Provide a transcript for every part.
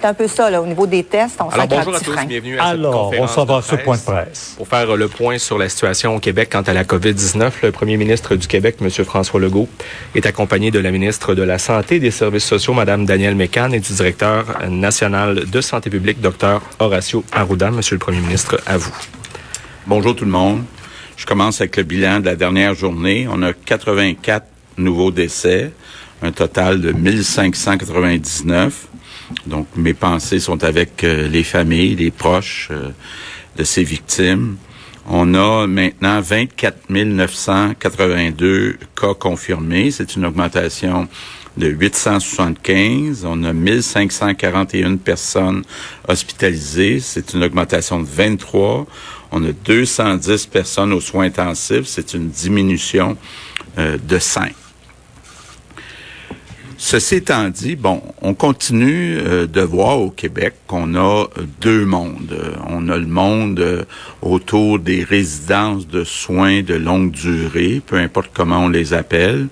C'est un peu ça, là, au niveau des tests. On Alors, bonjour à tous, frein. bienvenue à Alors, cette on conférence s'en va de à ce point de presse. Pour faire le point sur la situation au Québec quant à la COVID-19, le premier ministre du Québec, M. François Legault, est accompagné de la ministre de la Santé et des Services sociaux, Mme Danielle Mécan, et du directeur national de santé publique, Dr. Horacio Arruda. Monsieur le premier ministre, à vous. Bonjour tout le monde. Je commence avec le bilan de la dernière journée. On a 84 nouveaux décès, un total de 1599. Donc mes pensées sont avec euh, les familles, les proches euh, de ces victimes. On a maintenant 24 982 cas confirmés. C'est une augmentation de 875. On a 1541 personnes hospitalisées. C'est une augmentation de 23. On a 210 personnes aux soins intensifs. C'est une diminution euh, de 5. Ceci étant dit, bon, on continue euh, de voir au Québec qu'on a euh, deux mondes. On a le monde euh, autour des résidences de soins de longue durée, peu importe comment on les appelle,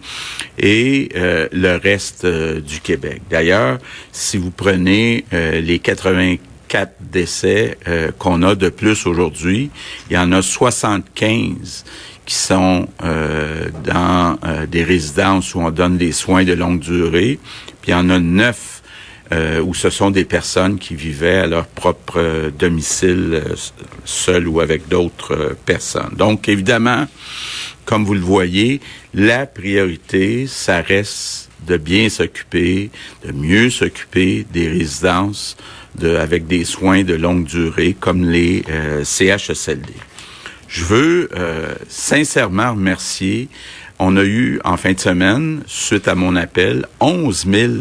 et le reste du Québec. D'ailleurs, si vous prenez les 84 décès qu'on a de plus aujourd'hui, il y en a 75 qui sont euh, dans euh, des résidences où on donne des soins de longue durée. Puis il y en a neuf euh, où ce sont des personnes qui vivaient à leur propre euh, domicile, euh, seules ou avec d'autres euh, personnes. Donc évidemment, comme vous le voyez, la priorité, ça reste de bien s'occuper, de mieux s'occuper des résidences de, avec des soins de longue durée comme les CHSLD. Je veux euh, sincèrement remercier. On a eu en fin de semaine, suite à mon appel, 11 000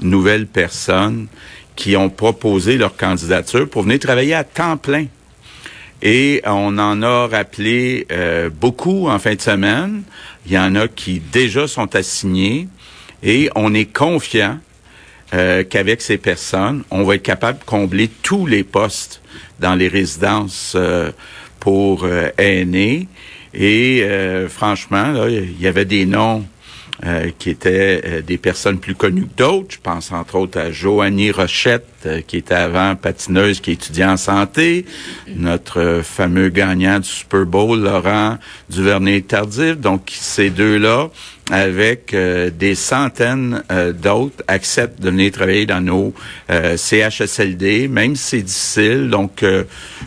nouvelles personnes qui ont proposé leur candidature pour venir travailler à temps plein. Et on en a rappelé euh, beaucoup en fin de semaine. Il y en a qui déjà sont assignés et on est confiant euh, qu'avec ces personnes, on va être capable de combler tous les postes dans les résidences pour euh. Et euh, franchement, il y avait des noms euh, qui étaient euh, des personnes plus connues que d'autres. Je pense entre autres à Joanie Rochette, euh, qui était avant patineuse, qui étudiait en santé. Notre euh, fameux gagnant du Super Bowl, Laurent Duvernay-Tardif. Donc, ces deux-là, avec euh, des centaines euh, d'autres, acceptent de venir travailler dans nos euh, CHSLD, même si c'est difficile. Donc, euh,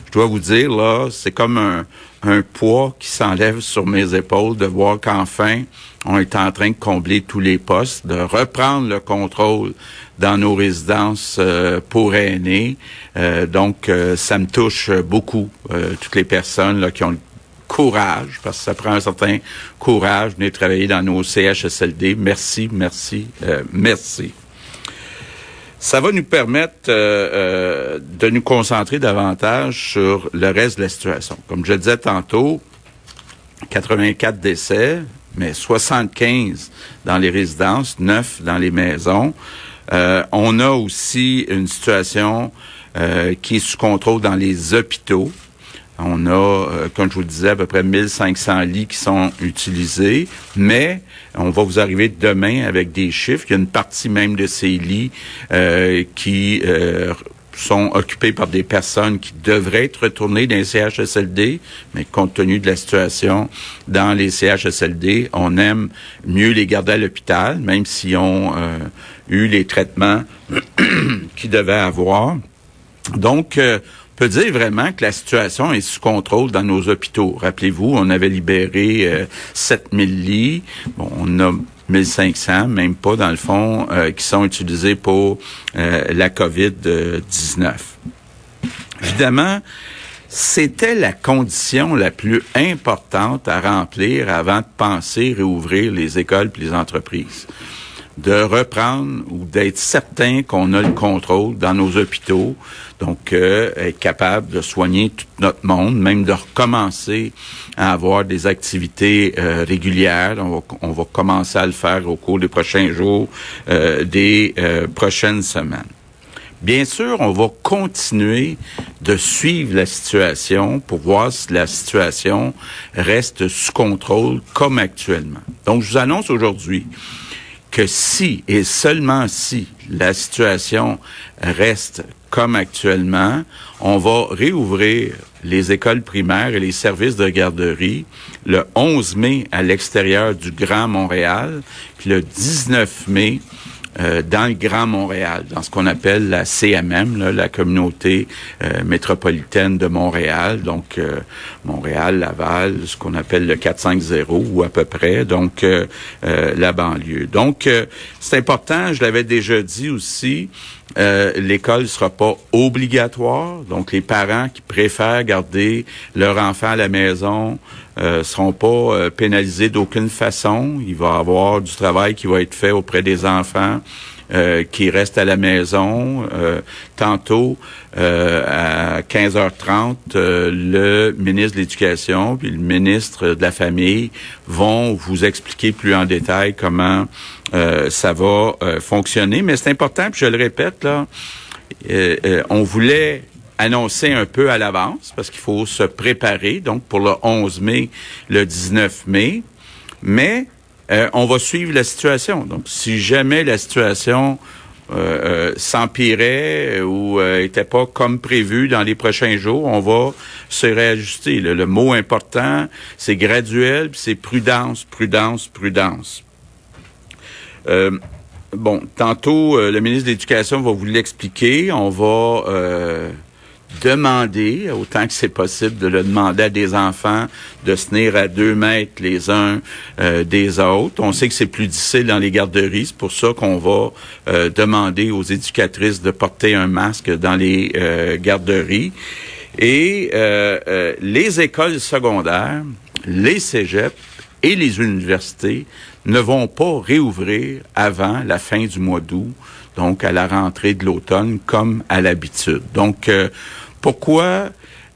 je dois vous dire, là, c'est comme un, un poids qui s'enlève sur mes épaules de voir qu'enfin, on est en train de combler tous les postes, de reprendre le contrôle dans nos résidences euh, pour aînés. Euh, donc, ça me touche beaucoup, toutes les personnes là, qui ont le courage, parce que ça prend un certain courage de venir travailler dans nos CHSLD. Merci, merci, euh, merci. Ça va nous permettre euh, euh, de nous concentrer davantage sur le reste de la situation. Comme je le disais tantôt, 84 décès, mais 75 dans les résidences, 9 dans les maisons. On a aussi une situation qui est sous contrôle dans les hôpitaux. On a, euh, comme je vous le disais, à peu près 1500 lits qui sont utilisés, mais on va vous arriver demain avec des chiffres. Il y a une partie même de ces lits euh, qui euh, sont occupés par des personnes qui devraient être retournées dans les CHSLD, mais compte tenu de la situation dans les CHSLD, on aime mieux les garder à l'hôpital, même s'ils ont euh, eu les traitements qu'ils devaient avoir. Donc, on peut dire vraiment que la situation est sous contrôle dans nos hôpitaux. Rappelez-vous, on avait libéré euh, 7000 lits. Bon, on a 1500, même pas dans le fond, euh, qui sont utilisés pour euh, la COVID-19. Évidemment, c'était la condition la plus importante à remplir avant de penser réouvrir les écoles et les entreprises. de reprendre ou d'être certain qu'on a le contrôle dans nos hôpitaux. Donc, euh, être capable de soigner tout notre monde, même de recommencer à avoir des activités euh, régulières. On va, on va, commencer à le faire au cours des prochains jours, euh, des prochaines semaines. Bien sûr, on va continuer de suivre la situation pour voir si la situation reste sous contrôle comme actuellement. Donc, je vous annonce aujourd'hui que si et seulement si la situation reste comme actuellement, on va réouvrir les écoles primaires et les services de garderie le 11 mai à l'extérieur du Grand Montréal, puis le 19 mai euh, dans le Grand Montréal, dans ce qu'on appelle la CMM, la communauté euh, métropolitaine de Montréal, donc euh, Montréal, Laval, ce qu'on appelle le 450 ou à peu près, donc la banlieue. Donc c'est important, je l'avais déjà dit aussi, l'école ne sera pas obligatoire, donc les parents qui préfèrent garder leur enfant à la maison euh, seront pas euh, pénalisés d'aucune façon. Il va y avoir du travail qui va être fait auprès des enfants. Euh, qui restent à la maison. Euh, tantôt, à 15h30, le ministre de l'Éducation puis le ministre de la Famille vont vous expliquer plus en détail comment ça va fonctionner. Mais c'est important, puis je le répète, là, on voulait annoncé un peu à l'avance parce qu'il faut se préparer, donc pour le 11 mai, le 19 mai. Mais euh, on va suivre la situation. Donc, si jamais la situation euh, euh s'empirait ou euh, était pas comme prévu dans les prochains jours, on va se réajuster. Le, mot important, c'est graduel, c'est prudence, prudence, prudence. bon, tantôt, le ministre de l'Éducation va vous l'expliquer. On va demander, autant que c'est possible, de le demander à des enfants de se tenir à deux mètres les uns euh, des autres. On sait que c'est plus difficile dans les garderies, c'est pour ça qu'on va euh, demander aux éducatrices de porter un masque dans les euh, garderies. Et les écoles secondaires, les cégeps et les universités ne vont pas réouvrir avant la fin du mois d'août, donc à la rentrée de l'automne, comme à l'habitude. Donc, pourquoi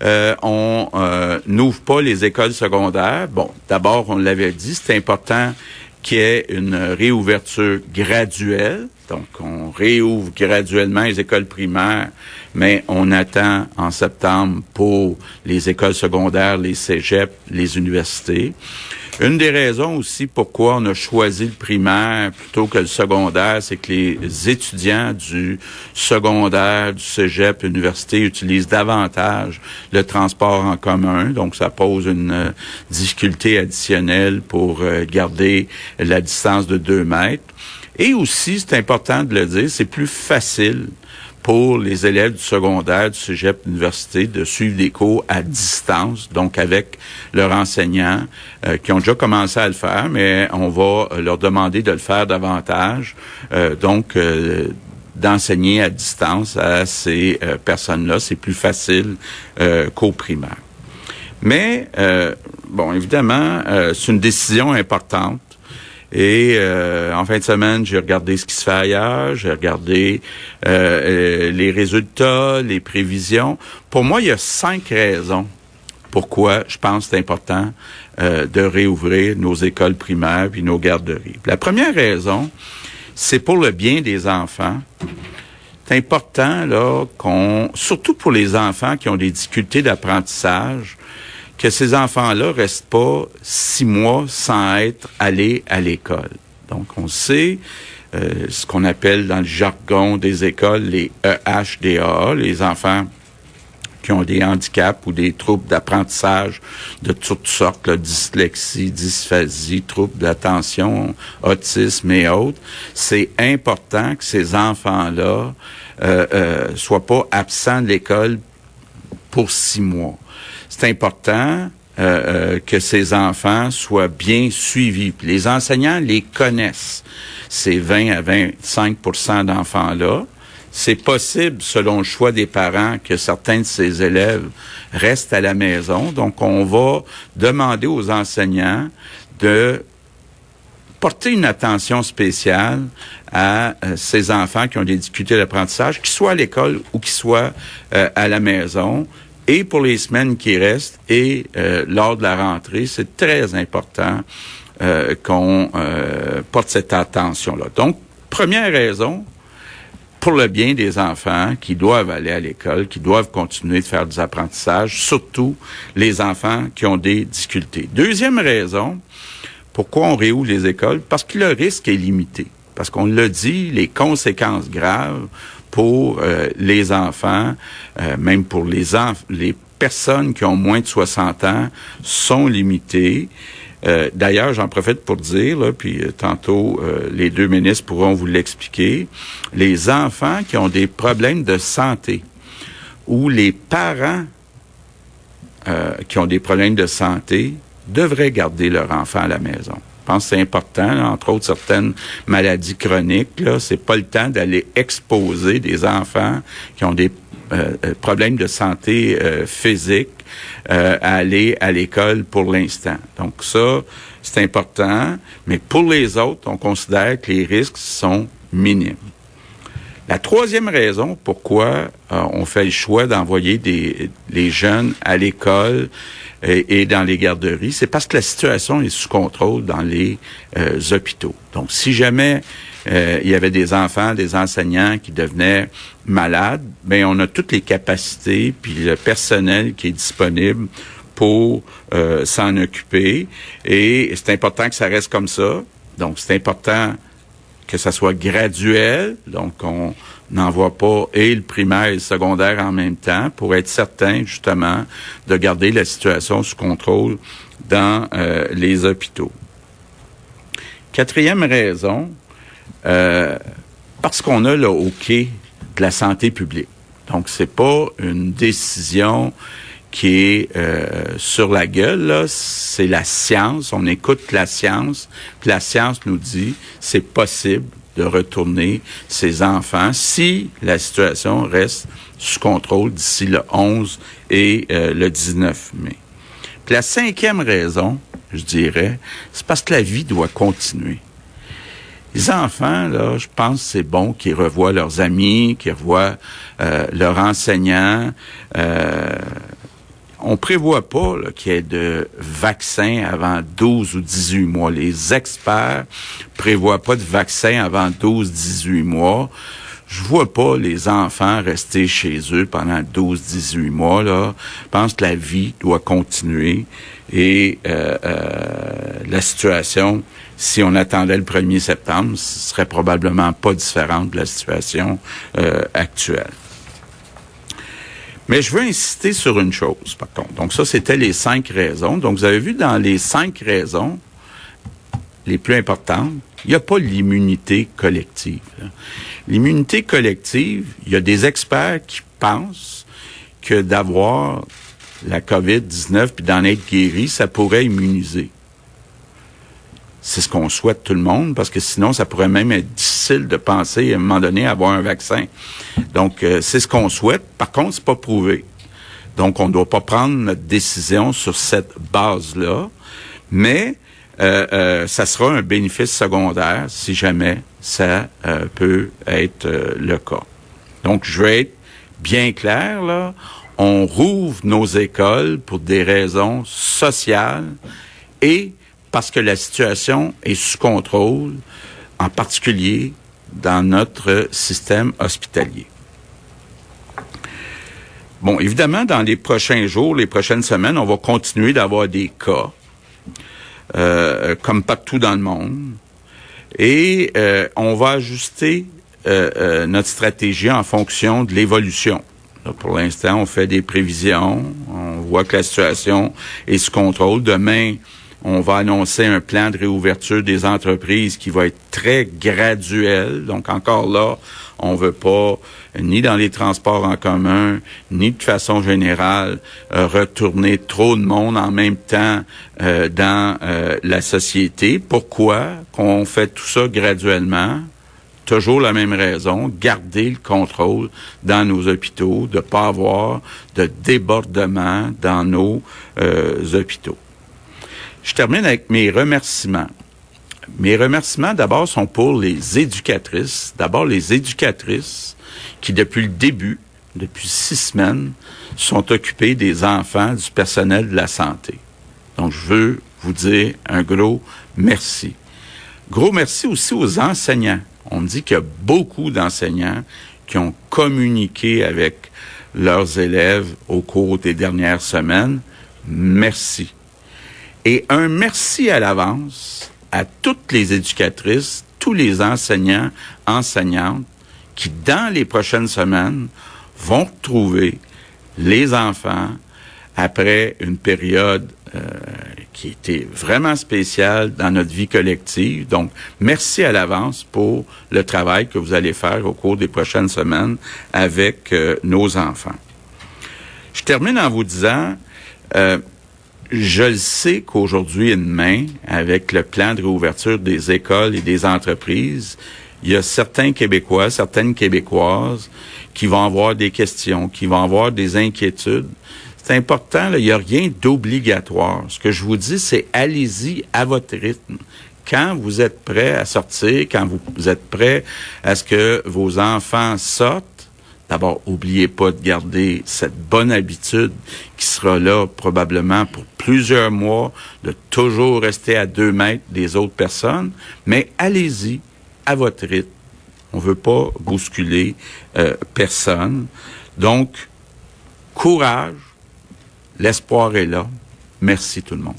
euh, on euh, n'ouvre pas les écoles secondaires? Bon, d'abord, on l'avait dit, c'est important qu'il y ait une réouverture graduelle. Donc, on réouvre graduellement les écoles primaires, mais on attend en septembre pour les écoles secondaires, les cégeps, les universités. Une des raisons aussi pourquoi on a choisi le primaire plutôt que le secondaire, c'est que les étudiants du secondaire, du cégep, université utilisent davantage le transport en commun. Donc, ça pose une euh, difficulté additionnelle pour euh, garder la distance de deux mètres. Et aussi, c'est important de le dire, c'est plus facile pour les élèves du secondaire, du cégep, de l'université, de suivre des cours à distance, donc avec leurs enseignants euh, qui ont déjà commencé à le faire, mais on va leur demander de le faire davantage. Euh, donc, euh, d'enseigner à distance à ces personnes-là, c'est plus facile qu'au primaire. Mais, bon, évidemment, c'est une décision importante et euh, en fin de semaine, j'ai regardé ce qui se fait ailleurs, j'ai regardé euh, euh, les résultats, les prévisions. Pour moi, il y a cinq raisons pourquoi je pense que c'est important de réouvrir nos écoles primaires puis nos garderies. La première raison, c'est pour le bien des enfants. C'est important là qu'on, surtout pour les enfants qui ont des difficultés d'apprentissage, que ces enfants-là restent pas six mois sans être allés à l'école. Donc, on sait euh, ce qu'on appelle dans le jargon des écoles les EHDA, les enfants qui ont des handicaps ou des troubles d'apprentissage de toutes sortes, dyslexie, dysphasie, troubles d'attention, autisme et autres. C'est important que ces enfants-là euh, euh, soient pas absents de l'école pour six mois c'est important euh, euh, que ces enfants soient bien suivis. les enseignants les connaissent, ces 20 à 25% d'enfants-là. C'est possible, selon le choix des parents, que certains de ces élèves restent à la maison. Donc, on va demander aux enseignants de porter une attention spéciale à euh, ces enfants qui ont des difficultés d'apprentissage, qu'ils soient à l'école ou qu'ils soient à la maison. Et pour les semaines qui restent et euh, lors de la rentrée, c'est très important qu'on porte cette attention-là. Donc, première raison, pour le bien des enfants qui doivent aller à l'école, qui doivent continuer de faire des apprentissages, surtout les enfants qui ont des difficultés. Deuxième raison, pourquoi on réouvre les écoles? Parce que le risque est limité. Parce qu'on l'a dit, les conséquences graves pour euh, les enfants, euh, même pour les, les personnes qui ont moins de 60 ans, sont limitées. Euh, d'ailleurs, j'en profite pour dire, puis tantôt les deux ministres pourront vous l'expliquer, les enfants qui ont des problèmes de santé ou les parents qui ont des problèmes de santé devraient garder leur enfant à la maison. C'est important, entre autres certaines maladies chroniques. Là, c'est pas le temps d'aller exposer des enfants qui ont des euh, euh, problèmes de santé euh, physique à aller à l'école pour l'instant. Donc ça, c'est important. Mais pour les autres, on considère que les risques sont minimes. La troisième raison pourquoi on fait le choix d'envoyer des les jeunes à l'école et, dans les garderies, c'est parce que la situation est sous contrôle dans les euh, hôpitaux. Donc, si jamais euh, il y avait des enfants, des enseignants qui devenaient malades, ben on a toutes les capacités puis le personnel qui est disponible pour euh, s'en occuper. Et c'est important que ça reste comme ça. Donc, c'est important que ça soit graduel. Donc, on, n'envoie pas et le primaire et le secondaire en même temps pour être certain justement de garder la situation sous contrôle dans euh, les hôpitaux. Quatrième raison, euh, parce qu'on a le hockey de la santé publique. Donc c'est pas une décision qui est euh, sur la gueule, c'est la science. On écoute la science. Puis la science nous dit c'est possible de retourner ses enfants si la situation reste sous contrôle d'ici le 11 et euh, le 19 mai. Puis la cinquième raison, je dirais, c'est parce que la vie doit continuer. Les enfants, là, je pense c'est bon qu'ils revoient leurs amis, qu'ils revoient euh, leurs enseignants. Euh, on prévoit pas qu'il y ait de vaccin avant 12 ou 18 mois. Les experts prévoient pas de vaccin avant 12-18 mois. Je vois pas les enfants rester chez eux pendant 12-18 mois. Là. Je pense que la vie doit continuer et euh, euh, la situation, si on attendait le 1er septembre, serait probablement pas différente de la situation euh, actuelle. Mais je veux insister sur une chose, par contre. Donc ça, c'était les cinq raisons. Donc vous avez vu dans les cinq raisons les plus importantes, il n'y a pas l'immunité collective. L'immunité collective, il y a des experts qui pensent que d'avoir la COVID-19 puis d'en être guéri, ça pourrait immuniser. C'est ce qu'on souhaite tout le monde, parce que sinon, ça pourrait même être difficile de penser à un moment donné avoir un vaccin. Donc, euh, c'est ce qu'on souhaite. Par contre, c'est pas prouvé. Donc, on ne doit pas prendre notre décision sur cette base-là, mais euh, euh, ça sera un bénéfice secondaire si jamais ça peut être le cas. Donc, je vais être bien clair, là. On rouvre nos écoles pour des raisons sociales et parce que la situation est sous contrôle, en particulier dans notre système hospitalier. Bon, évidemment, dans les prochains jours, les prochaines semaines, on va continuer d'avoir des cas, euh, comme partout dans le monde, et euh, on va ajuster euh, notre stratégie en fonction de l'évolution. Pour l'instant, on fait des prévisions, on voit que la situation est sous contrôle. Demain, on va annoncer un plan de réouverture des entreprises qui va être très graduel. Donc encore là, on veut pas ni dans les transports en commun, ni de façon générale euh, retourner trop de monde en même temps euh, dans euh, la société. Pourquoi qu'on fait tout ça graduellement? Toujours la même raison, garder le contrôle dans nos hôpitaux, de pas avoir de débordement dans nos hôpitaux. Je termine avec mes remerciements mes remerciements d'abord sont pour les éducatrices. D'abord les éducatrices qui, depuis le début, depuis six semaines, sont occupées des enfants du personnel de la santé. Donc, je veux vous dire un gros merci. Gros merci aussi aux enseignants. On me dit qu'il y a beaucoup d'enseignants qui ont communiqué avec leurs élèves au cours des dernières semaines. Merci. Et un merci à l'avance à toutes les éducatrices, tous les enseignants, enseignantes qui, dans les prochaines semaines, vont trouver les enfants après une période euh, qui était vraiment spéciale dans notre vie collective. Donc, merci à l'avance pour le travail que vous allez faire au cours des prochaines semaines avec euh, nos enfants. Je termine en vous disant, euh, je le sais qu'aujourd'hui et demain, avec le plan de réouverture des écoles et des entreprises, il y a certains Québécois, certaines Québécoises qui vont avoir des questions, qui vont avoir des inquiétudes. C'est important, il n'y a rien d'obligatoire. Ce que je vous dis, c'est allez-y à votre rythme. Quand vous êtes prêt à sortir, quand vous êtes prêt à ce que vos enfants sortent, D'abord, oubliez pas de garder cette bonne habitude qui sera là probablement pour plusieurs mois, de toujours rester à deux mètres des autres personnes, mais allez-y à votre rythme. On veut pas bousculer euh, personne. Donc, courage, l'espoir est là. Merci tout le monde.